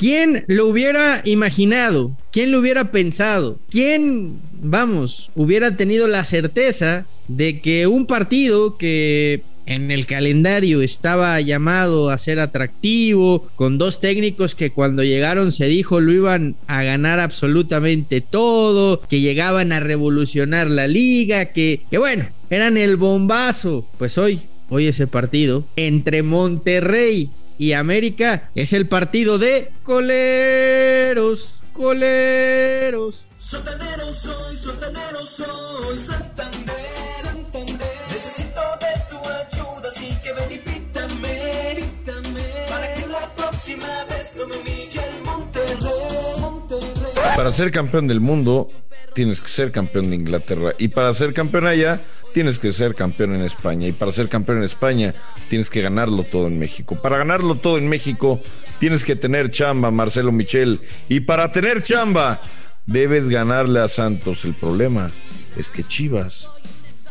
¿Quién lo hubiera imaginado? ¿Quién lo hubiera pensado? ¿Quién, vamos, hubiera tenido la certeza de que un partido que en el calendario estaba llamado a ser atractivo, con dos técnicos que cuando llegaron se dijo lo iban a ganar absolutamente todo, que llegaban a revolucionar la liga, que, que bueno, eran el bombazo. Pues hoy, hoy ese partido entre Monterrey y América es el partido de coleros, coleros. Sotanero soy, sotanero soy, Santander, Santander. Necesito de tu ayuda, así que ven y pítame, pítame. Para que la próxima vez no me humille el Monterrey, Monterrey. Para ser campeón del mundo tienes que ser campeón de Inglaterra y para ser campeón allá tienes que ser campeón en España y para ser campeón en España tienes que ganarlo todo en México. Para ganarlo todo en México tienes que tener chamba, Marcelo Michel, y para tener chamba debes ganarle a Santos. El problema es que Chivas,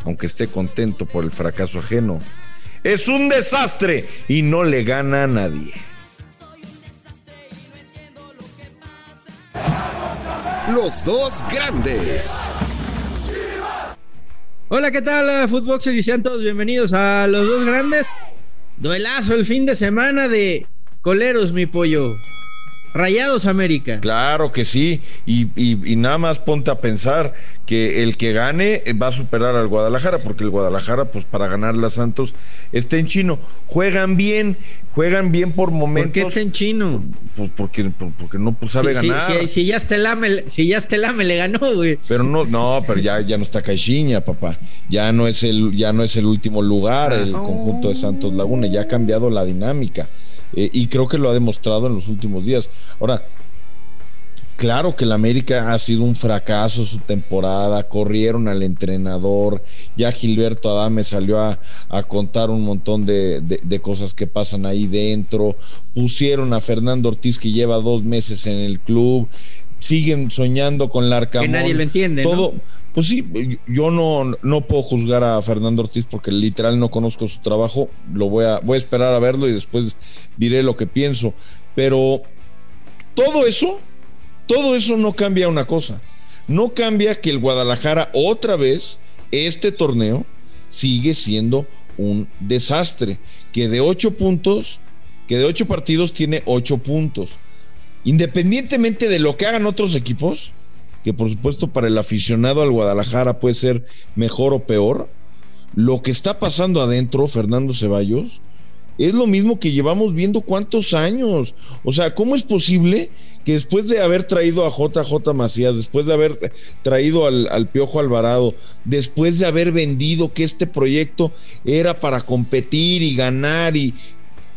aunque esté contento por el fracaso ajeno, es un desastre y no le gana a nadie. Los dos grandes. Hola, ¿qué tal, Footboxers? Y sean todos bienvenidos a los dos grandes. Duelazo el fin de semana de Coleros, mi pollo. Rayados América. Claro que sí, y, y- y nada más ponte a pensar que el que gane va a superar al Guadalajara, porque el Guadalajara, pues para ganarle a Santos, está en chino. Juegan bien, juegan bien por momentos. ¿Por qué está en chino? Pues porque, por- porque no pues, sabe Si, si- ganar. si- si ya Estelame, si ya Estelame le ganó, güey. Pero no, no, pero ya, ya no está Caixinha, papá. Ya no es el, ya no es el último lugar, el Ah. conjunto de Santos Laguna, ya ha cambiado la dinámica. Eh, y creo que lo ha demostrado en los últimos días. Ahora, claro que el América ha sido un fracaso su temporada, corrieron al entrenador, ya Gilberto Adame salió a, a contar un montón de, de- de cosas que pasan ahí dentro, pusieron a Fernando Ortiz que lleva dos meses en el club, siguen soñando con la Que nadie lo entiende, ¿no? Pues sí, yo no, no puedo juzgar a Fernando Ortiz porque literal no conozco su trabajo. Lo voy a, voy a esperar a verlo y después diré lo que pienso. Pero todo eso, todo eso no cambia una cosa. No cambia que el Guadalajara otra vez, este torneo, sigue siendo un desastre. Que de ocho puntos, que de ocho partidos tiene ocho puntos. Independientemente de lo que hagan otros equipos, que por supuesto para el aficionado al Guadalajara puede ser mejor o peor, lo que está pasando adentro, Fernando Ceballos, es lo mismo que llevamos viendo cuántos años. O sea, ¿cómo es posible que después de haber traído a JJ Macías, después de haber traído al, al Piojo Alvarado, después de haber vendido que este proyecto era para competir y ganar y,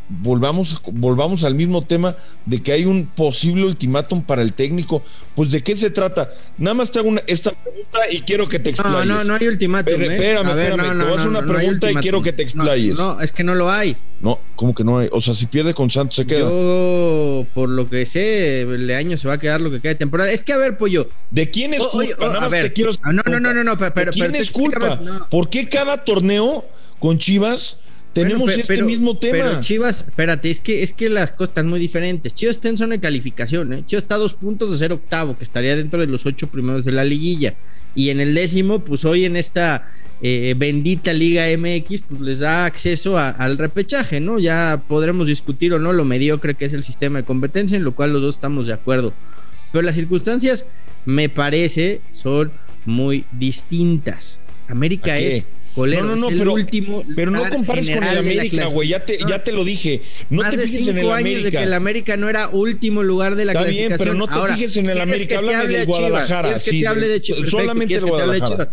volvamos, volvamos al mismo tema de que hay un posible ultimátum para el técnico. Pues de qué se trata. Nada más te hago una, esta pregunta y quiero que te No, explayes. no, no hay ultimátum. Pero ¿eh? espérame, A ver, espérame, no, te voy a no, hacer una no, no hay pregunta y quiero que te No, explayes. No, es que no lo hay. No, ¿cómo que no hay? O sea, si pierde con Santos se queda. Yo, por lo que sé, el año se va a quedar lo que queda de temporada. Es que, a ver, pollo. ¿De quién es culpa? Nada a más ver. te quiero. Ah, no, no, no, no, no, pero- ¿De quién pero es culpa? no. ¿Por qué cada torneo con Chivas tenemos este pero- mismo tema? Pero Chivas, espérate, es que, es que las cosas están muy diferentes. Chivas está en zona de calificación, ¿eh? Chivas está a dos puntos de ser octavo, que estaría dentro de los ocho primeros de la liguilla. Y en el décimo, pues hoy en esta eh, bendita Liga MX, pues les da acceso a- al repechaje, ¿no? Ya podremos discutir o no lo mediocre que es el sistema de competencia, en lo cual los dos estamos de acuerdo. Pero las circunstancias, me parece, son muy distintas. América es colero, No, no, no, es el pero- último. Pero no compares con el América, güey. Ya te, No, ya te lo dije. No más te de fijes en el cinco años América. de que el América no era último lugar de la Está bien, clasificación. pero no te Ahora, fijes en el ¿quieres América, háblame del? Guadalajara, ¿Quieres que sí, te hable de Chivas? solamente ¿quieres del que te hable de Guadalajara.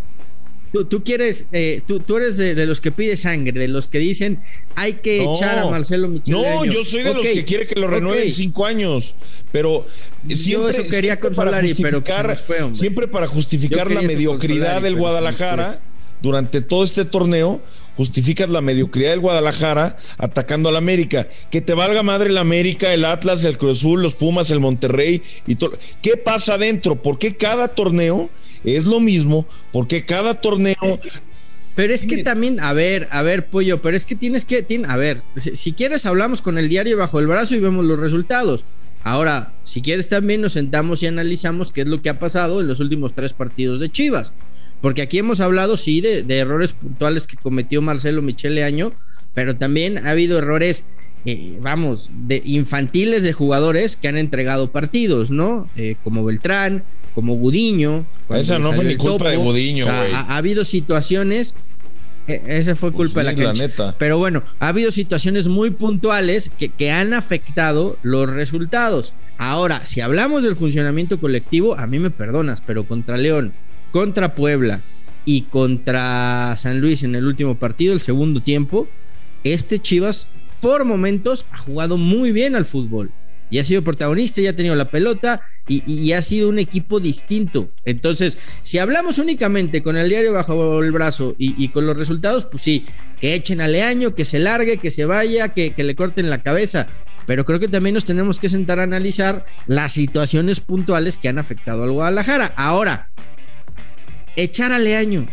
Tú, tú quieres, eh, tú, tú eres de, de los que pide sangre, de los que dicen hay que No. echar a Marcelo Michel. No, yo soy de los que quiere que lo renueven cinco años, pero Yo siempre, eso quería siempre para pero que justificar, fue, siempre para justificar Yo la mediocridad del Guadalajara durante todo este torneo, justificas la mediocridad del Guadalajara atacando al América. Que te valga madre el América, el Atlas, el Cruz Azul, los Pumas, el Monterrey y todo. ¿Qué pasa adentro? ¿Por qué cada torneo es lo mismo? ¿Por qué cada torneo Pero es que también, a ver, a ver, pollo, pero es que tienes que, a ver, si, si quieres hablamos con el diario bajo el brazo y vemos los resultados. Ahora, si quieres también nos sentamos y analizamos qué es lo que ha pasado en los últimos tres partidos de Chivas. Porque aquí hemos hablado, sí, de, de errores puntuales que cometió Marcelo Michele Año, pero también ha habido errores, eh, vamos, de infantiles de jugadores que han entregado partidos, ¿no? Eh, como Beltrán, como Gudiño. Esa no fue ni culpa de. Gudiño, O sea, güey. ha, ha habido situaciones. eh, Esa fue Pues culpa de sí, la la neta. Pero bueno, ha habido situaciones muy puntuales que, que han afectado los resultados. Ahora, si hablamos del funcionamiento colectivo, a mí me perdonas, pero contra León, contra Puebla y contra San Luis en el último partido, el segundo tiempo, este Chivas por momentos ha jugado muy bien al fútbol. Y ha sido protagonista, y ha tenido la pelota y, ha sido un equipo distinto. Entonces, si hablamos únicamente con el diario bajo el brazo y, y con los resultados, pues sí, que echen a Leaño, que se largue, que se vaya, que, que le corten la cabeza. Pero creo que también nos tenemos que sentar a analizar las situaciones puntuales que han afectado al Guadalajara. Ahora, echar a Leaño.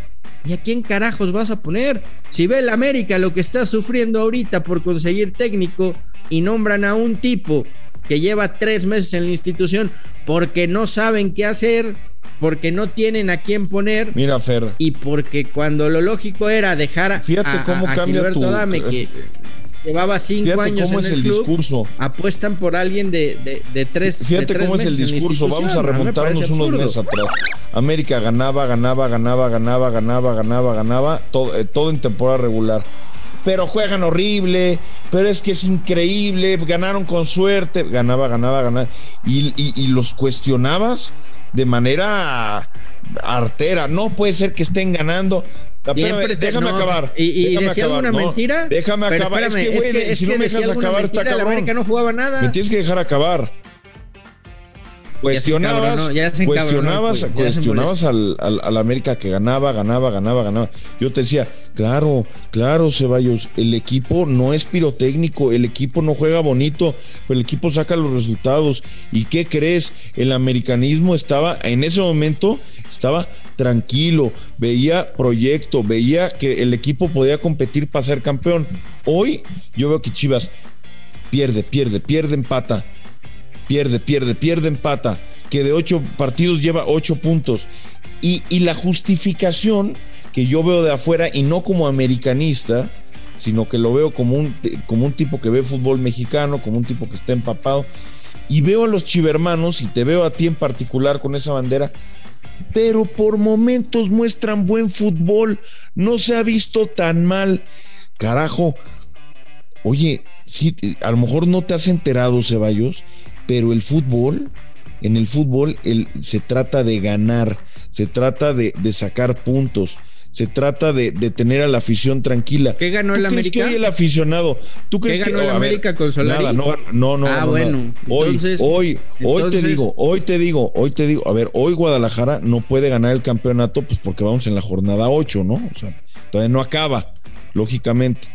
¿Y a quién carajos vas a poner? Si ve el América lo que está sufriendo ahorita por conseguir técnico y nombran a un tipo que lleva tres meses en la institución porque no saben qué hacer, porque no tienen a quién poner Mira, Fer, y porque cuando lo lógico era dejar a, Fíjate a- cómo a cambia Gilberto tu- Adame, que llevaba cinco fíjate años cómo en es el, club, discurso. apuestan por alguien de, de, de tres de Fíjate tres cómo es el discurso. Vamos a remontarnos unos meses atrás. América ganaba, ganaba, ganaba, ganaba, ganaba, ganaba, ganaba, todo, eh, todo en temporada regular. Pero juegan horrible, pero es que es increíble, ganaron con suerte, ganaba, ganaba, ganaba. Y, y- y los cuestionabas de manera artera. No puede ser que estén ganando. Espérame, te- déjame no, acabar. ¿Y, y déjame decía acabar, alguna no, mentira? Déjame acabar. espérame, es que, güey, si no me dejas acabar, está mentira, el cabrón. América no jugaba nada. Me tienes que dejar acabar. Cuestionabas, encabronó, ya se encabronó cuestionabas, se cuestionabas al, al, al América que ganaba, ganaba, ganaba, ganaba. Yo te decía, claro, claro, Ceballos, el equipo no es pirotécnico, el equipo no juega bonito, pero el equipo saca los resultados. ¿Y qué crees? El americanismo estaba, en ese momento, estaba tranquilo, veía proyecto, veía que el equipo podía competir para ser campeón. Hoy yo veo que Chivas pierde, pierde, pierde, empata pierde, pierde, pierde, empata, que de ocho partidos lleva ocho puntos. Y, y la justificación que yo veo de afuera, y no como americanista, sino que lo veo como un, como un tipo que ve fútbol mexicano, como un tipo que está empapado, y veo a los chivermanos, y te veo a ti en particular con esa bandera, pero por momentos muestran buen fútbol, no se ha visto tan mal. Carajo, oye, sí, a lo mejor no te has enterado, Ceballos, pero el fútbol, en el fútbol el, se trata de ganar, se trata de, de sacar puntos, se trata de, de, tener a la afición tranquila. ¿Qué ganó el ¿Tú crees América? que hoy el aficionado? ¿Tú crees ¿Qué ganó que el ver, América con Solari? Nada, no, no, no. Ah, no, bueno. Hoy, Entonces- hoy, hoy te digo, hoy te digo, hoy te digo, a ver, hoy Guadalajara no puede ganar el campeonato, pues porque vamos en la jornada 8, ¿no? O sea, todavía no acaba, lógicamente.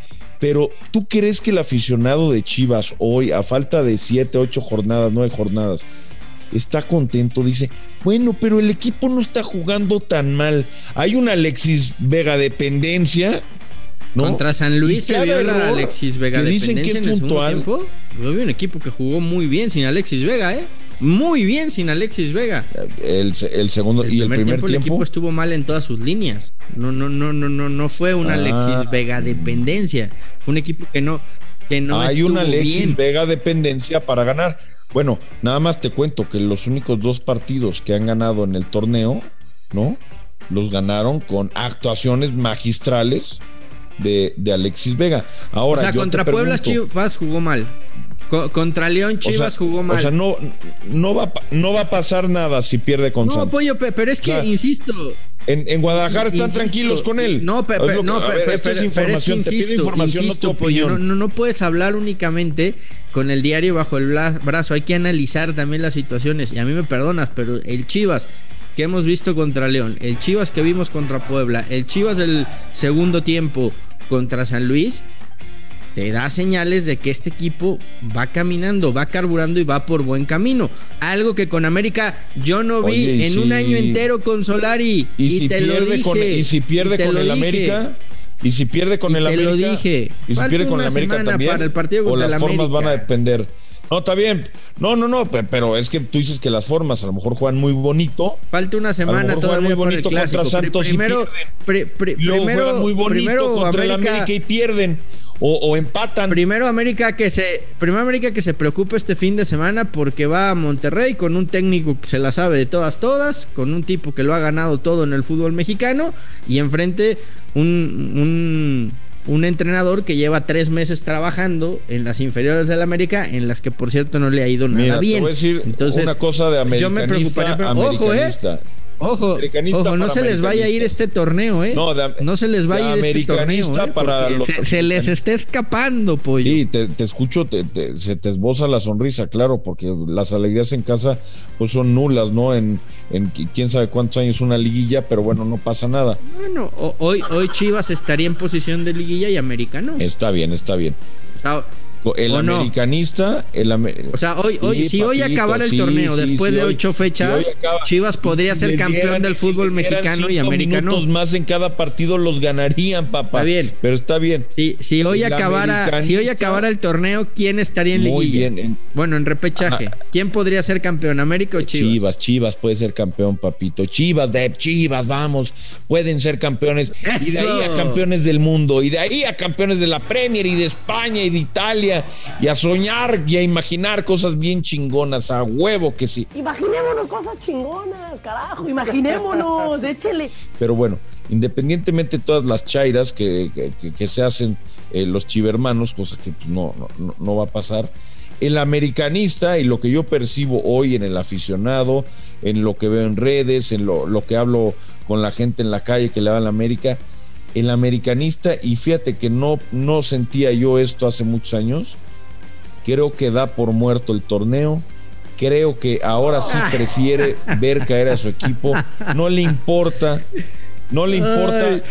Pero ¿tú crees que el aficionado de Chivas hoy, a falta de 7, 8 jornadas, 9 jornadas, está contento? Dice, bueno, pero el equipo no está jugando tan mal. Hay una Alexis Vega dependencia. ¿no? Contra San Luis se vio la Alexis Vega que dicen que dependencia es en el segundo puntual. tiempo. Yo vi un equipo que jugó muy bien sin Alexis Vega, ¿eh? Muy bien sin Alexis Vega. El, el segundo El y el primer, tiempo, tiempo. el equipo estuvo mal en todas sus líneas. No, no, no, no, no, no fue una Ah. Alexis Vega dependencia. Fue un equipo que no, que no Hay una Alexis bien. Vega dependencia para ganar. Bueno, nada más te cuento que los únicos dos partidos que han ganado en el torneo, ¿no? Los ganaron con actuaciones magistrales de, de Alexis Vega. Ahora, o sea, yo contra Puebla Chivas jugó mal. Co- contra León o sea, Chivas jugó mal. O sea, no, no, va, no va a pasar nada si pierde con no, Santos. Pollo, pe- pero es que, O sea, insisto, En, en Guadalajara están Insisto, tranquilos con él. No, pe- Es pe- lo que- no, ver, esto es pero- pero es que información, te pido insisto, información, no insisto, tu Pollo, no, no, no puedes hablar únicamente con el diario bajo el brazo, hay que analizar también las situaciones. Y a mí me perdonas, pero el Chivas que hemos visto contra León, el Chivas que vimos contra Puebla, el Chivas del segundo tiempo contra San Luis, te da señales de que este equipo va caminando, va carburando y va por buen camino. Algo que con América yo no vi Oye, en si- un año entero con Solari. Y, Y, si te lo pierde dije. con, y si pierde y con el dije. América, y si pierde con Y el te América, lo dije. y si Falta pierde con el América también, para el partido o las formas van a depender. No, está bien. No, no, no, pe- pero es que tú dices que las formas a lo mejor juegan muy bonito. Falta una semana todavía muy para el bonito contra Santos y primero, pri- pri- y luego primero, juegan muy bonito primero contra el América, América y pierden. O, o empatan. primero América que se, primero América que se preocupe este fin de semana porque va a Monterrey con un técnico que se la sabe de todas todas, con un tipo que lo ha ganado todo en el fútbol mexicano y enfrente un, un un entrenador que lleva tres meses trabajando en las inferiores del América, en las que por cierto no le ha ido nada Mira, bien. te voy a decir Entonces, una cosa de americanista. yo me preocuparía, pero ojo, eh. Americanista. Ojo, Americanista ojo, no se les vaya a ir este torneo, ¿eh? No, de- no se les vaya a ir este torneo, ¿eh? para los se, se les está escapando, pollo. Sí, te, te escucho, te- te- se te esboza la sonrisa, claro, porque las alegrías en casa pues son nulas, ¿no? En, en qui- quién sabe cuántos años una liguilla, pero bueno, no pasa nada. Bueno, hoy, hoy Chivas estaría en posición de liguilla y americano. Está bien, está bien. Sea, El americanista, el o sea, hoy, hoy, Sí, si hoy acabara el sí, torneo sí, después sí, de ocho fechas, Chivas podría ser campeón del fútbol mexicano y americano. minutos más en cada partido los ganarían, papá. Está bien. Pero está bien. Si, si hoy El acabara, si hoy acabara el torneo, ¿quién estaría en Muy liguilla? bien. en- Bueno, en repechaje. ¿Quién podría ser campeón, América o Chivas? Chivas, Chivas puede ser campeón, papito. Chivas, de Chivas, vamos, pueden ser campeones. Y de ahí a campeones del mundo, y de ahí a campeones de la Premier, y de España, y de Italia, y a soñar y a imaginar cosas bien chingonas, a huevo que sí. Imaginémonos cosas chingonas, carajo, imaginémonos, échele. Pero bueno, independientemente de todas las chairas que, que- se hacen eh, los chivermanos, cosa que pues, no, no, no- no va a pasar, el americanista y lo que yo percibo hoy en el aficionado, en lo que veo en redes, en lo, lo que hablo con la gente en la calle que le va a la América, el americanista, y fíjate que no, no sentía yo esto hace muchos años, creo que da por muerto el torneo. Creo que ahora sí prefiere ver caer a su equipo. No le importa, no le importa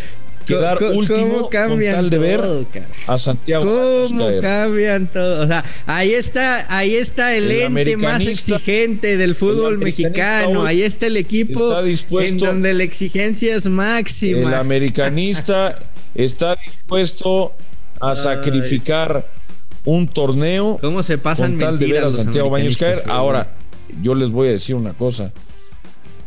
quedar último cómo con tal de ver todo, a Santiago. ¿Cómo cambian todo? O sea, ahí está, ahí está el, El ente más exigente del fútbol mexicano. Ahí está el equipo está en donde la exigencia es El máxima. americanista está dispuesto a sacrificar un torneo ¿Cómo se pasan con tal de ver a Santiago Baños caer. Ahora, yo les voy a decir una cosa.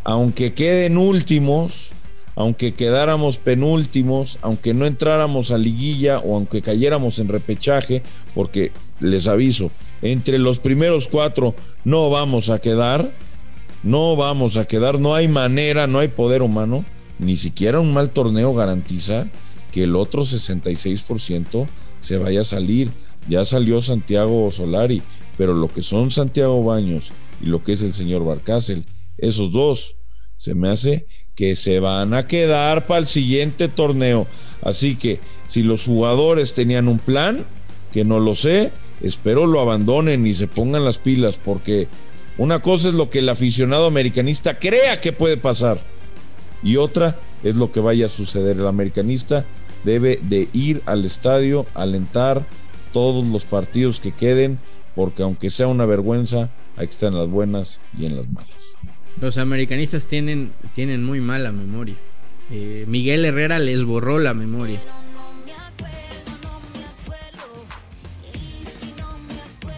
Aunque queden últimos, aunque quedáramos penúltimos, aunque no entráramos a liguilla o aunque cayéramos en repechaje, porque les aviso, entre los primeros cuatro no vamos a quedar, no vamos a quedar, no hay manera, no hay poder humano, ni siquiera un mal torneo garantiza que el otro 66% se vaya a salir. Ya salió Santiago Solari, pero lo que son Santiago Baños y lo que es el señor Barcácel, esos dos, se me hace que se van a quedar para el siguiente torneo. Así que si los jugadores tenían un plan, que no lo sé, espero lo abandonen y se pongan las pilas, porque una cosa es lo que el aficionado americanista crea que puede pasar y otra es lo que vaya a suceder. El americanista debe de ir al estadio, alentar todos los partidos que queden, porque aunque sea una vergüenza, estar en las buenas y en las malas. Los americanistas tienen, tienen muy mala memoria. Eh, Miguel Herrera les borró la memoria.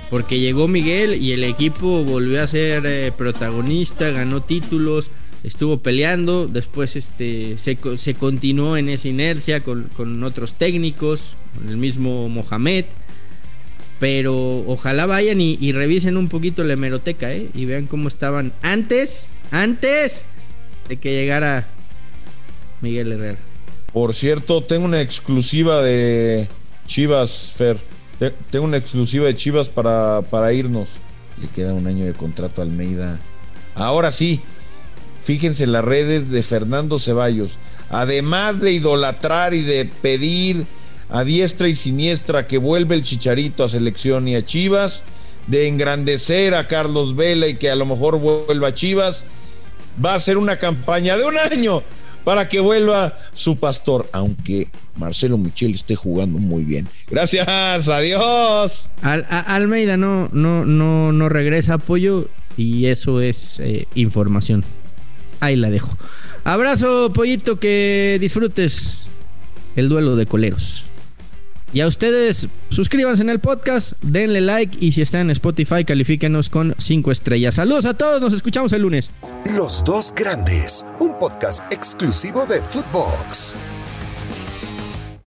Porque llegó Miguel y el equipo volvió a ser eh, protagonista, ganó títulos, estuvo peleando, después este, se, se continuó en esa inercia con, con otros técnicos, con el mismo Mohamed. Pero ojalá vayan y, revisen un poquito la hemeroteca, ¿eh? Y vean cómo estaban antes, antes de que llegara Miguel Herrera. Por cierto, tengo una exclusiva de Chivas, Fer. Te- Tengo una exclusiva de Chivas para, para irnos. Le queda un año de contrato a Almeida. Ahora sí, fíjense en las redes de Fernando Ceballos. Además de idolatrar y de pedir a diestra y siniestra que vuelva el Chicharito a selección y a Chivas, de engrandecer a Carlos Vela y que a lo mejor vuelva a Chivas, va a ser una campaña de un año para que vuelva su pastor, aunque Marcelo Michel esté jugando muy bien. Gracias, adiós. Al- Almeida no, no, no, no regresa apoyo y eso es eh, información. Ahí la dejo. Abrazo, pollito, que disfrutes el duelo de coleros. Y a ustedes, suscríbanse en el podcast, denle like y si están en Spotify, califíquenos con 5 estrellas. Saludos a todos, nos escuchamos el lunes. Los dos grandes, un podcast exclusivo de Footbox.